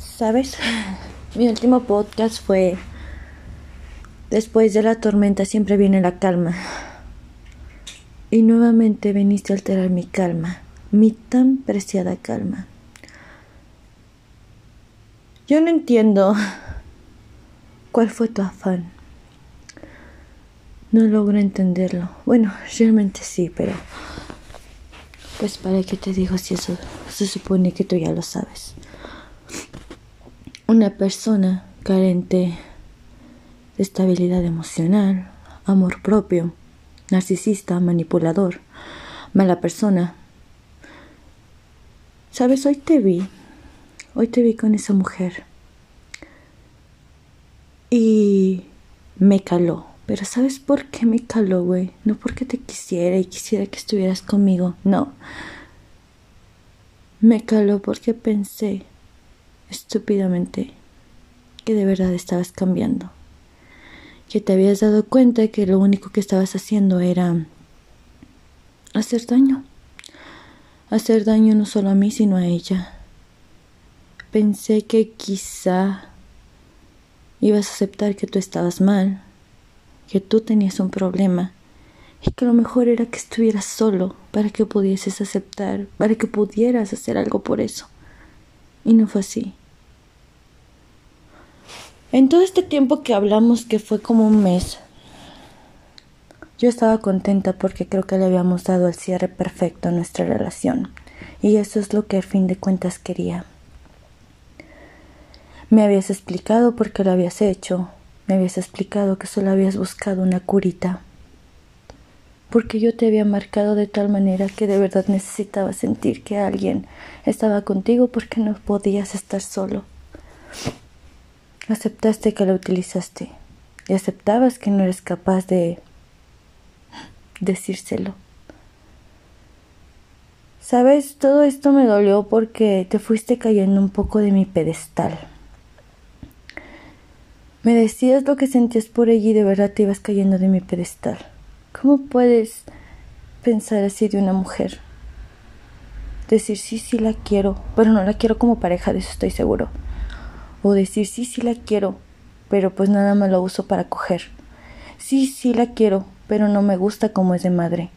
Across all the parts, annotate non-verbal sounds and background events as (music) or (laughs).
¿Sabes? Mi último podcast fue Después de la tormenta siempre viene la calma. Y nuevamente viniste a alterar mi calma, mi tan preciada calma. Yo no entiendo cuál fue tu afán. No logro entenderlo. Bueno, realmente sí, pero... Pues para qué te digo si eso se supone que tú ya lo sabes. Una persona carente de estabilidad emocional, amor propio, narcisista, manipulador, mala persona. Sabes, hoy te vi, hoy te vi con esa mujer y me caló. Pero ¿sabes por qué me caló, güey? No porque te quisiera y quisiera que estuvieras conmigo, no. Me caló porque pensé estúpidamente que de verdad estabas cambiando, que te habías dado cuenta que lo único que estabas haciendo era hacer daño, hacer daño no solo a mí, sino a ella. Pensé que quizá ibas a aceptar que tú estabas mal, que tú tenías un problema y que lo mejor era que estuvieras solo para que pudieses aceptar, para que pudieras hacer algo por eso. Y no fue así. En todo este tiempo que hablamos, que fue como un mes, yo estaba contenta porque creo que le habíamos dado el cierre perfecto a nuestra relación. Y eso es lo que al fin de cuentas quería. Me habías explicado por qué lo habías hecho. Me habías explicado que solo habías buscado una curita. Porque yo te había marcado de tal manera que de verdad necesitaba sentir que alguien estaba contigo porque no podías estar solo. Aceptaste que lo utilizaste y aceptabas que no eres capaz de decírselo. Sabes, todo esto me dolió porque te fuiste cayendo un poco de mi pedestal. Me decías lo que sentías por ella y de verdad te ibas cayendo de mi pedestal. ¿Cómo puedes pensar así de una mujer? Decir sí, sí la quiero, pero no la quiero como pareja, de eso estoy seguro. O decir, sí, sí la quiero, pero pues nada más lo uso para coger. Sí, sí la quiero, pero no me gusta como es de madre.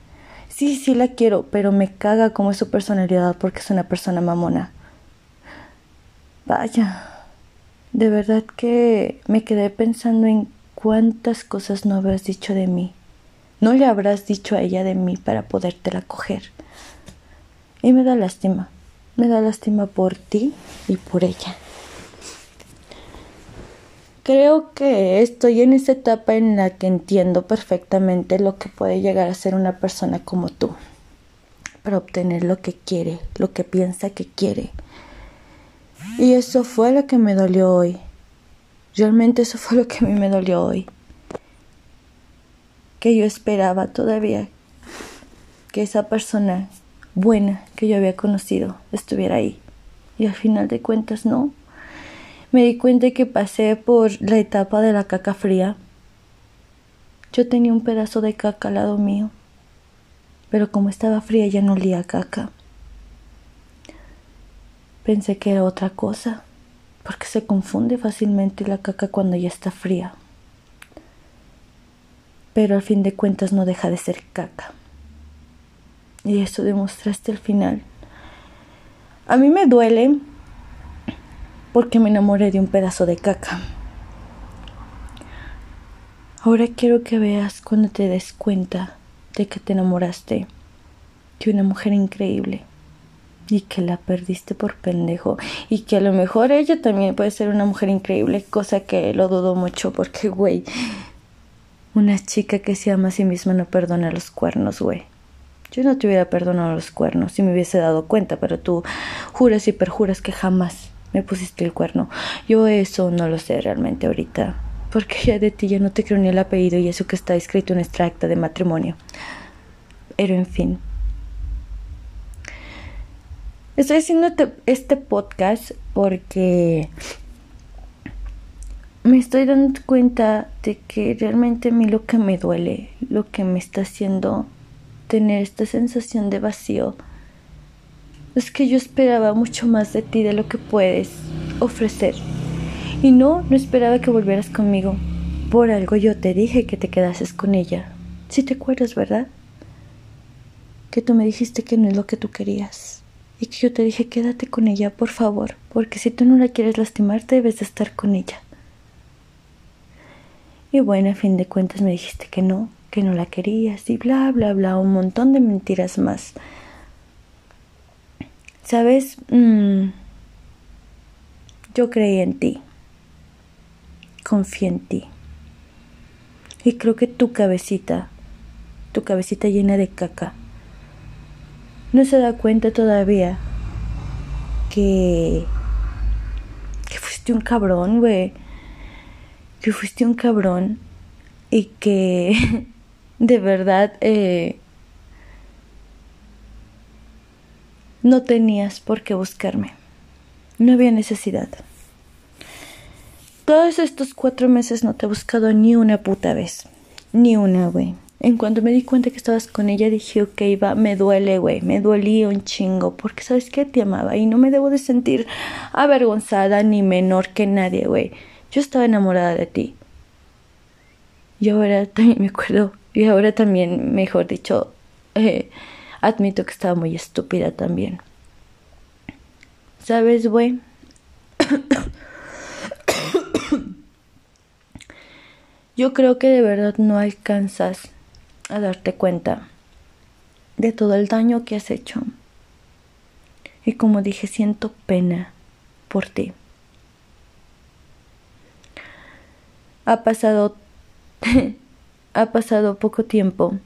Sí, sí la quiero, pero me caga como es su personalidad porque es una persona mamona. Vaya, de verdad que me quedé pensando en cuántas cosas no habrás dicho de mí. No le habrás dicho a ella de mí para podértela coger. Y me da lástima. Me da lástima por ti y por ella. Creo que estoy en esa etapa en la que entiendo perfectamente lo que puede llegar a ser una persona como tú, para obtener lo que quiere, lo que piensa que quiere. Y eso fue lo que me dolió hoy. Realmente eso fue lo que a mí me dolió hoy. Que yo esperaba todavía que esa persona buena que yo había conocido estuviera ahí. Y al final de cuentas no me di cuenta que pasé por la etapa de la caca fría. Yo tenía un pedazo de caca al lado mío, pero como estaba fría ya no olía caca. Pensé que era otra cosa, porque se confunde fácilmente la caca cuando ya está fría. Pero al fin de cuentas no deja de ser caca. Y eso demostraste al final. A mí me duele porque me enamoré de un pedazo de caca. Ahora quiero que veas cuando te des cuenta de que te enamoraste de una mujer increíble y que la perdiste por pendejo y que a lo mejor ella también puede ser una mujer increíble, cosa que lo dudo mucho porque, güey, una chica que se ama a sí misma no perdona los cuernos, güey. Yo no te hubiera perdonado los cuernos si me hubiese dado cuenta, pero tú juras y perjuras que jamás me pusiste el cuerno. Yo eso no lo sé realmente ahorita, porque ya de ti ya no te creo ni el apellido y eso que está escrito en nuestra acta de matrimonio. Pero en fin. Estoy haciendo este podcast porque me estoy dando cuenta de que realmente a mí lo que me duele, lo que me está haciendo tener esta sensación de vacío, es que yo esperaba mucho más de ti de lo que puedes ofrecer. Y no, no esperaba que volvieras conmigo. Por algo yo te dije que te quedases con ella. Si te acuerdas, ¿verdad? Que tú me dijiste que no es lo que tú querías. Y que yo te dije quédate con ella, por favor, porque si tú no la quieres lastimar, debes de estar con ella. Y bueno, a fin de cuentas me dijiste que no, que no la querías y bla, bla, bla, un montón de mentiras más. ¿Sabes? Mm, yo creí en ti. Confié en ti. Y creo que tu cabecita, tu cabecita llena de caca, no se da cuenta todavía que, que fuiste un cabrón, güey. Que fuiste un cabrón y que (laughs) de verdad eh, no tenías por qué buscarme. No había necesidad. Todos estos cuatro meses no te he buscado ni una puta vez. Ni una, güey. En cuanto me di cuenta que estabas con ella, dije, ok, va, me duele, güey, me dolía un chingo, porque sabes que te amaba y no me debo de sentir avergonzada ni menor que nadie, güey. Yo estaba enamorada de ti. Y ahora también me acuerdo, y ahora también, mejor dicho, eh, admito que estaba muy estúpida también. ¿Sabes, güey? (coughs) Yo creo que de verdad no alcanzas a darte cuenta de todo el daño que has hecho. Y como dije, siento pena por ti. Ha pasado (laughs) ha pasado poco tiempo.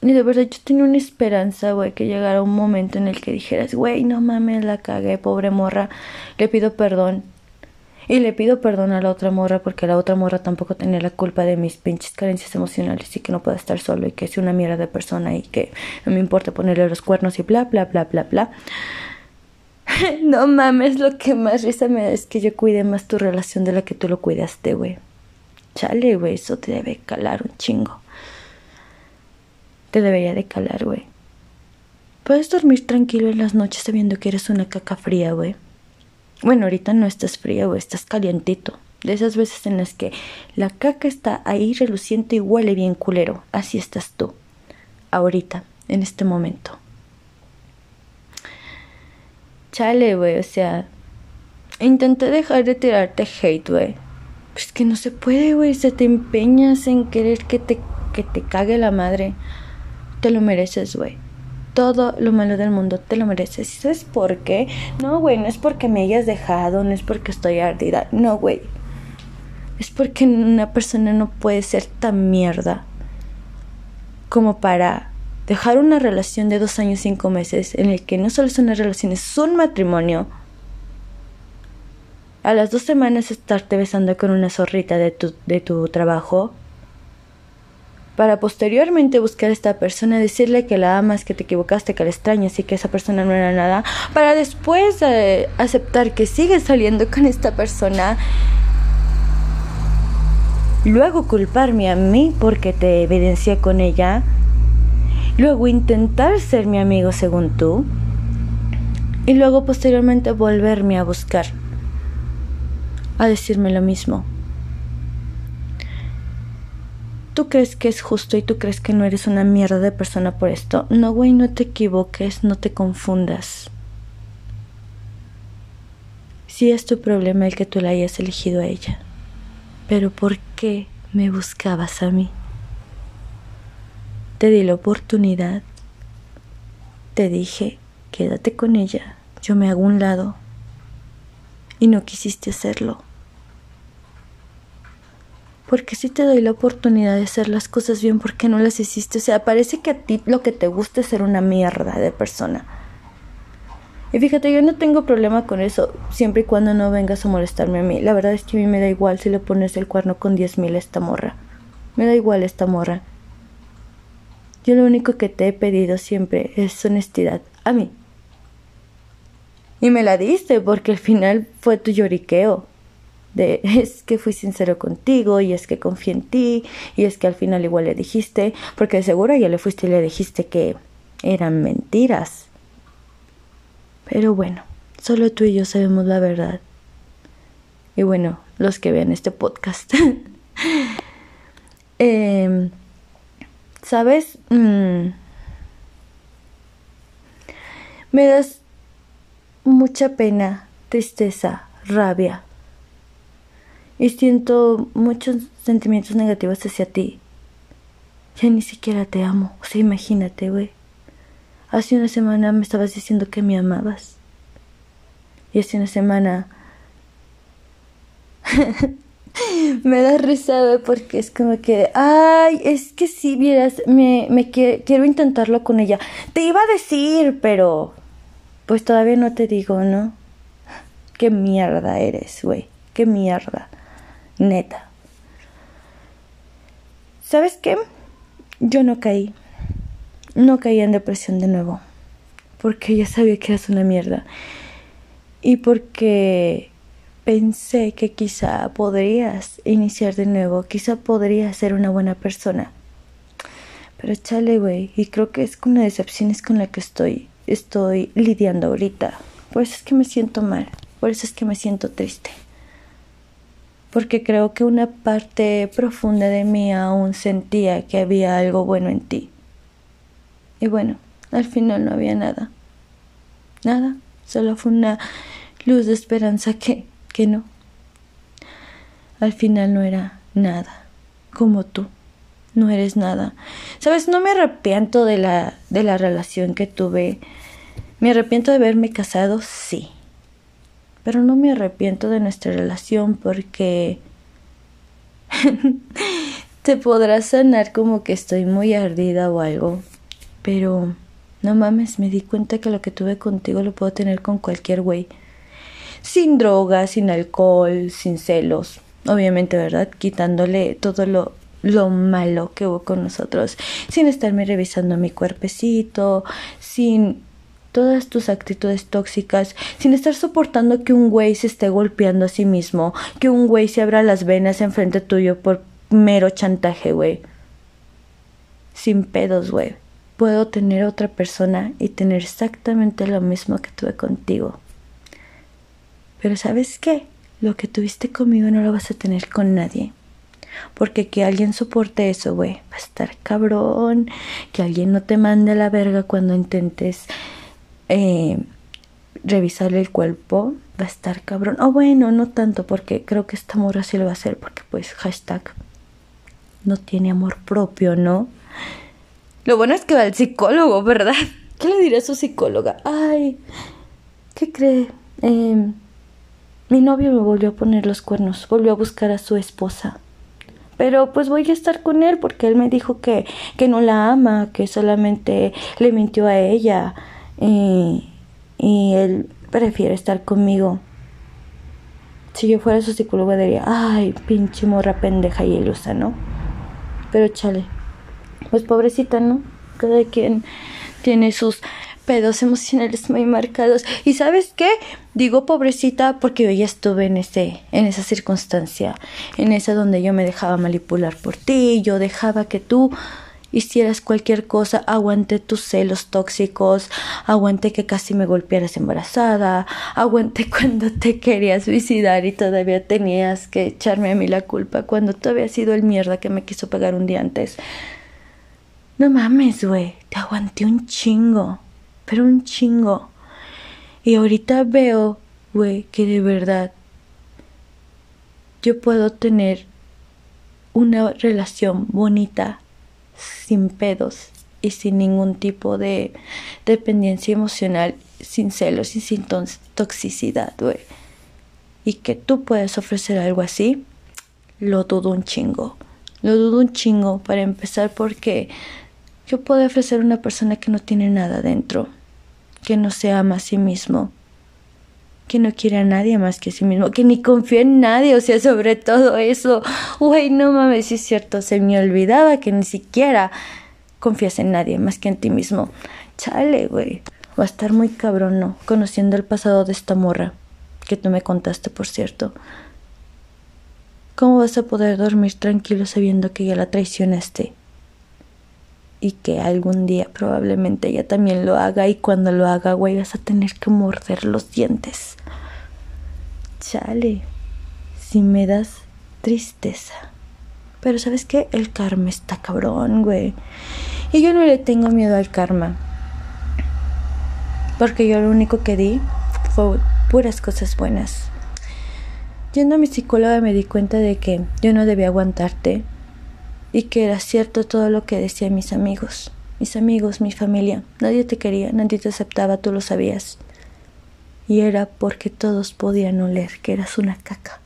Y de verdad yo tenía una esperanza, güey, que llegara un momento en el que dijeras, güey, no mames, la cagué, pobre morra, le pido perdón. Y le pido perdón a la otra morra porque la otra morra tampoco tenía la culpa de mis pinches carencias emocionales y que no pueda estar solo y que es una mierda de persona y que no me importa ponerle los cuernos y bla, bla, bla, bla, bla. (laughs) no mames, lo que más risa me da es que yo cuide más tu relación de la que tú lo cuidaste, güey. Chale, güey, eso te debe calar un chingo. Debería de calar, güey. Puedes dormir tranquilo en las noches sabiendo que eres una caca fría, güey. Bueno, ahorita no estás frío, estás calientito. De esas veces en las que la caca está ahí reluciente y huele bien culero. Así estás tú. Ahorita, en este momento. Chale, güey, o sea. Intenté dejar de tirarte hate, güey. Pero es que no se puede, güey. Se te empeñas en querer que te, que te cague la madre. Te lo mereces, güey todo lo malo del mundo te lo mereces. ¿Y sabes por qué? No, güey, no es porque me hayas dejado, no es porque estoy ardida. No, güey. Es porque una persona no puede ser tan mierda como para dejar una relación de dos años, cinco meses, en el que no solo son las relaciones, es un matrimonio. A las dos semanas estarte besando con una zorrita de tu, de tu trabajo para posteriormente buscar a esta persona, decirle que la amas, que te equivocaste, que la extrañas y que esa persona no era nada, para después eh, aceptar que sigues saliendo con esta persona, luego culparme a mí porque te evidencié con ella, luego intentar ser mi amigo según tú, y luego posteriormente volverme a buscar, a decirme lo mismo. Tú crees que es justo y tú crees que no eres una mierda de persona por esto. No, güey, no te equivoques, no te confundas. Sí es tu problema el que tú la hayas elegido a ella. Pero ¿por qué me buscabas a mí? Te di la oportunidad. Te dije, quédate con ella. Yo me hago un lado. Y no quisiste hacerlo porque si te doy la oportunidad de hacer las cosas bien, ¿por qué no las hiciste? O sea, parece que a ti lo que te gusta es ser una mierda de persona. Y fíjate, yo no tengo problema con eso, siempre y cuando no vengas a molestarme a mí. La verdad es que a mí me da igual si le pones el cuerno con diez mil a esta morra. Me da igual esta morra. Yo lo único que te he pedido siempre es honestidad. A mí. Y me la diste porque al final fue tu lloriqueo de (laughs) es que fui sincero contigo y es que confié en ti y es que al final igual le dijiste, porque de seguro ya le fuiste y le dijiste que eran mentiras. Pero bueno, solo tú y yo sabemos la verdad. Y bueno, los que vean este podcast. (laughs) Em, ¿Sabes? Mm, me das mucha pena, tristeza, rabia. Y siento muchos sentimientos negativos hacia ti. Ya ni siquiera te amo. O sea, imagínate, güey. Hace una semana me estabas diciendo que me amabas. Y hace una semana (laughs) me da risa, porque es como que, ay, es que si vieras, me, me quiero intentarlo con ella. Te iba a decir, pero pues todavía no te digo, ¿no? Qué mierda eres, güey. Qué mierda. Neta. ¿Sabes qué? Yo no caí. No caí en depresión de nuevo. Porque ya sabía que eras una mierda. Y porque pensé que quizá podrías iniciar de nuevo. Quizá podrías ser una buena persona. Pero chale, güey. Y creo que es con la decepción es con la que estoy, estoy lidiando ahorita. Por eso es que me siento mal. Por eso es que me siento triste porque creo que una parte profunda de mí aún sentía que había algo bueno en ti. Y bueno, al final no había nada. Nada, solo fue una luz de esperanza que, que no. Al final no era nada, como tú. No eres nada. Sabes, no me arrepiento de la, de la relación que tuve. Me arrepiento de haberme casado, sí pero no me arrepiento de nuestra relación porque (laughs) te podrás sonar como que estoy muy ardida o algo, pero no mames, me di cuenta que lo que tuve contigo lo puedo tener con cualquier güey. Sin drogas, sin alcohol, sin celos. Obviamente, ¿verdad? Quitándole todo lo, lo malo que hubo con nosotros. Sin estarme revisando mi cuerpecito, sin todas tus actitudes tóxicas sin estar soportando que un güey se esté golpeando a sí mismo, que un güey se abra las venas enfrente tuyo por mero chantaje, güey. Sin pedos, güey. Puedo tener otra persona y tener exactamente lo mismo que tuve contigo. Pero ¿sabes qué? Lo que tuviste conmigo no lo vas a tener con nadie. Porque que alguien soporte eso, güey, va a estar cabrón. Que alguien no te mande a la verga cuando intentes eh, revisarle el cuerpo, va a estar cabrón. O bueno, no tanto, porque creo que esta morra sí lo va a hacer, porque pues hashtag no tiene amor propio, ¿no? Lo bueno es que va al psicólogo, ¿verdad? (laughs) ¿Qué le dirá a su psicóloga? Ay, ¿qué cree? Em, mi novio me volvió a poner los cuernos, volvió a buscar a su esposa. Pero pues voy a estar con él porque él me dijo que, que no la ama, que solamente le mintió a ella y, y él prefiere estar conmigo. Si yo fuera su psicólogo diría, ay, pinche morra pendeja y ilusa, ¿no? Pero chale, pues pobrecita, ¿no? Cada quien tiene sus pedos emocionales muy marcados. ¿Y sabes qué? Digo pobrecita porque yo ya estuve en ese, en esa circunstancia, en esa donde yo me dejaba manipular por ti, yo dejaba que tú hicieras cualquier cosa, aguanté tus celos tóxicos, aguanté que casi me golpearas embarazada, aguanté (laughs) cuando te querías suicidar y todavía tenías que echarme a mí la culpa cuando tú habías sido el mierda que me quiso pegar un día antes. No mames, güey, te aguanté un chingo, pero un chingo. Y ahorita veo, güey, que de verdad yo puedo tener una relación bonita sin pedos y sin ningún tipo de dependencia emocional, sin celos y sin toxicidad, güey. Y que tú puedes ofrecer algo así, lo dudo un chingo. Lo dudo un chingo para empezar porque yo puedo ofrecer una persona que no tiene nada dentro, que no se ama a sí mismo, que no quiere a nadie más que a sí mismo, que ni confía en nadie, o sea, sobre todo eso. Güey, no mames, si es cierto, se me olvidaba que ni siquiera confías en nadie más que en ti mismo. Chale, güey. Va a estar muy cabrón, ¿no? Conociendo el pasado de esta morra, que tú me contaste, por cierto. ¿Cómo vas a poder dormir tranquilo sabiendo que ya la traicionaste? y que algún día probablemente ella también lo haga y cuando lo haga, güey, vas a tener que morder los dientes. Chale. sí me das tristeza. Pero sabes qué? El karma está cabrón, güey. Y yo no le tengo miedo al karma. Porque yo lo único que di fue puras cosas buenas. Yendo a mi psicóloga me di cuenta de que yo no debía aguantarte y que era cierto todo lo que decían mis amigos. Mis amigos, mi familia. Nadie te quería, nadie te aceptaba, tú lo sabías. Y era porque todos podían oler que eras una caca.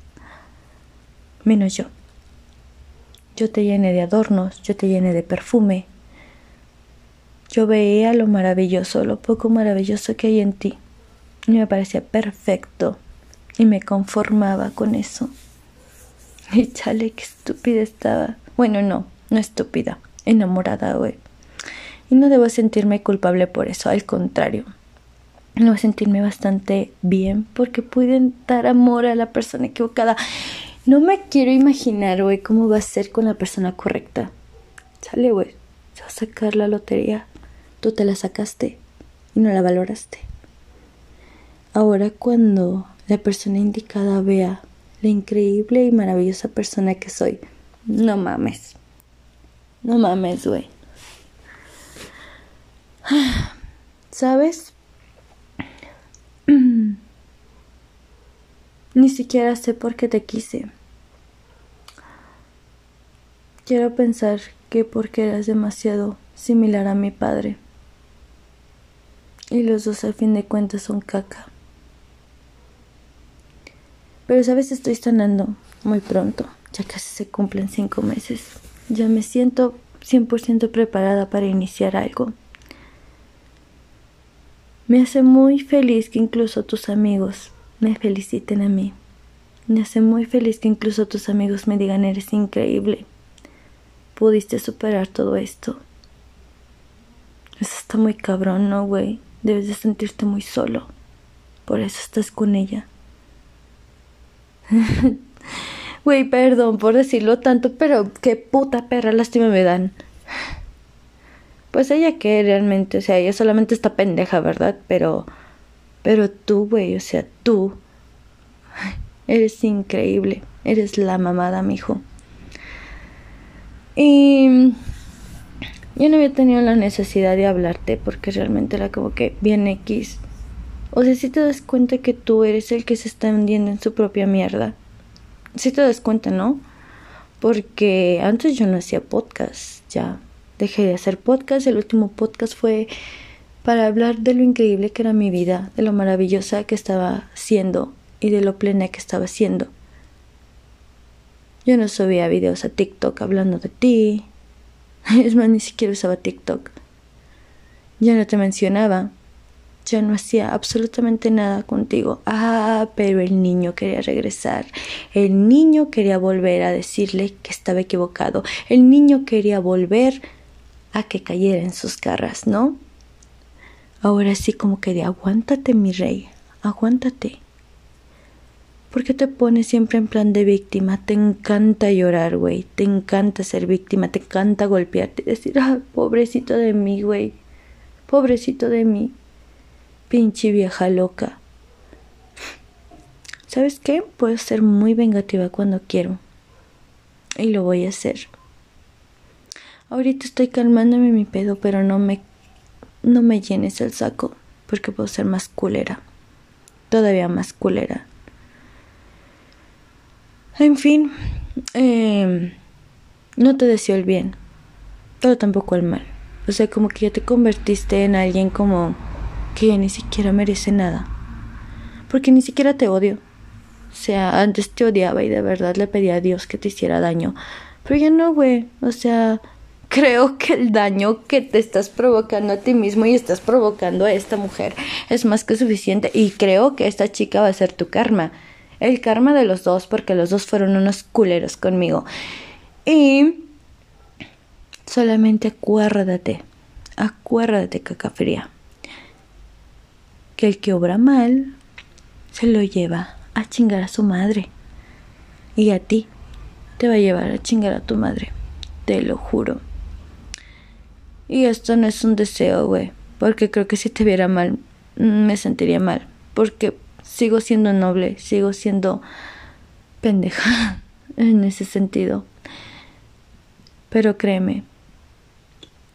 Menos yo. Yo te llené de adornos, yo te llené de perfume. Yo veía lo maravilloso, lo poco maravilloso que hay en ti. Y me parecía perfecto. Y me conformaba con eso. (laughs) Y chale, qué estúpida estaba. Bueno, no, no estúpida, enamorada, güey. Y no debo sentirme culpable por eso, al contrario. Debo sentirme bastante bien porque pude dar amor a la persona equivocada. No me quiero imaginar, güey, cómo va a ser con la persona correcta. Sale, güey. Se va a sacar la lotería. Tú te la sacaste y no la valoraste. Ahora cuando la persona indicada vea la increíble y maravillosa persona que soy, no mames. No mames, güey. (sighs) ¿Sabes? Ni siquiera sé por qué te quise. Quiero pensar que porque eras demasiado similar a mi padre. Y los dos al fin de cuentas son caca. Pero sabes, estoy sanando muy pronto. Ya casi se cumplen cinco meses. Ya me siento 100% preparada para iniciar algo. Me hace muy feliz que incluso tus amigos me feliciten a mí. Me hace muy feliz que incluso tus amigos me digan eres increíble. Pudiste superar todo esto. Eso está muy cabrón, ¿no, güey? Debes de sentirte muy solo. Por eso estás con ella. (laughs) Güey, perdón por decirlo tanto, pero qué puta perra lástima me dan. Pues ella que realmente, o sea, ella solamente está pendeja, ¿verdad? Pero pero tú, güey, o sea, tú (laughs) eres increíble. Eres la mamada, mijo. Y yo no había tenido la necesidad de hablarte porque realmente era como que bien X. O sea, si te das cuenta que tú eres el que se está hundiendo en su propia mierda. Si te das cuenta, ¿no? Porque antes yo no hacía podcast, ya dejé de hacer podcast. El último podcast fue para hablar de lo increíble que era mi vida, de lo maravillosa que estaba siendo y de lo plena que estaba siendo. Yo no subía videos a TikTok hablando de ti. (laughs) Es más, ni siquiera usaba TikTok. Ya no te mencionaba. Ya no hacía absolutamente nada contigo. Ah, pero el niño quería regresar. El niño quería volver a decirle que estaba equivocado. El niño quería volver a que cayera en sus garras, ¿no? Ahora sí como que de aguántate mi rey, aguántate. ¿Por qué te pones siempre en plan de víctima? Te encanta llorar, güey. Te encanta ser víctima, te encanta golpearte decir, ah, pobrecito de mí, güey. Pobrecito de mí. Pinche vieja loca. ¿Sabes qué? Puedo ser muy vengativa cuando quiero. Y lo voy a hacer. Ahorita estoy calmándome mi pedo, pero no me no me llenes el saco porque puedo ser más culera, todavía más culera. En fin, eh, no te deseo el bien, pero tampoco el mal. O sea, como que ya te convertiste en alguien como que ni siquiera merece nada. Porque ni siquiera te odio. O sea, antes te odiaba y de verdad le pedía a Dios que te hiciera daño. Pero ya no, güey. O sea, creo que el daño que te estás provocando a ti mismo y estás provocando a esta mujer es más que suficiente y creo que esta chica va a ser tu karma. El karma de los dos porque los dos fueron unos culeros conmigo. Y solamente acuérdate, acuérdate caca fría, que el que obra mal se lo lleva a chingar a su madre. Y a ti te va a llevar a chingar a tu madre. Te lo juro. Y esto no es un deseo, güey. Porque creo que si te viera mal, me sentiría mal. Porque sigo siendo noble, sigo siendo pendeja (laughs) en ese sentido. Pero créeme,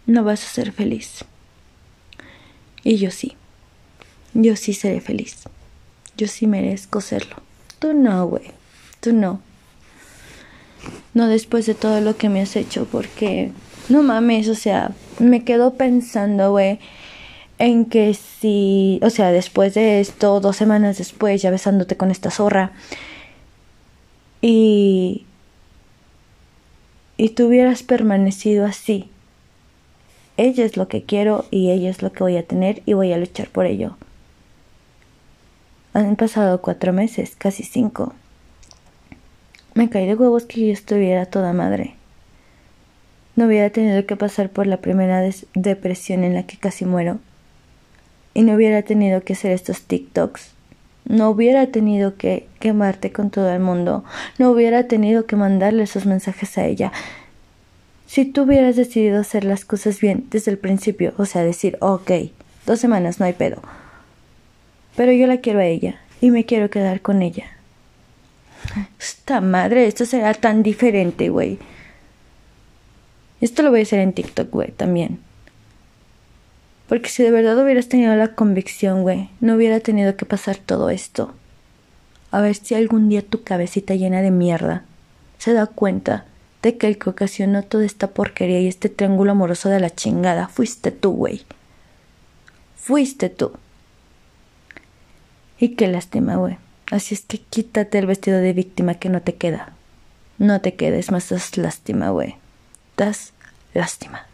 no vas a ser feliz. Y yo sí. Yo sí seré feliz. Yo sí merezco serlo. Tú no, güey. Tú no. No después de todo lo que me has hecho, porque no mames, o sea, me quedo pensando, güey, en que si, o sea, después de esto, dos semanas después, ya besándote con esta zorra, y, y tú hubieras permanecido así, ella es lo que quiero y ella es lo que voy a tener y voy a luchar por ello. Han pasado cuatro meses, casi cinco. Me caí de huevos que yo estuviera toda madre. No hubiera tenido que pasar por la primera depresión en la que casi muero. Y no hubiera tenido que hacer estos TikToks. No hubiera tenido que quemarte con todo el mundo. No hubiera tenido que mandarle esos mensajes a ella. Si tú hubieras decidido hacer las cosas bien desde el principio, o sea, decir, ok, dos semanas, no hay pedo. Pero yo la quiero a ella y me quiero quedar con ella. Esta madre, esto será tan diferente, güey. Esto lo voy a hacer en TikTok, güey, también. Porque si de verdad hubieras tenido la convicción, güey, no hubiera tenido que pasar todo esto. A ver si algún día tu cabecita llena de mierda se da cuenta de que el que ocasionó toda esta porquería y este triángulo amoroso de la chingada fuiste tú, güey. Fuiste tú. Y qué lástima, güey. Así es que quítate el vestido de víctima que no te queda. No te quedes más, das lástima, güey. Das lástima.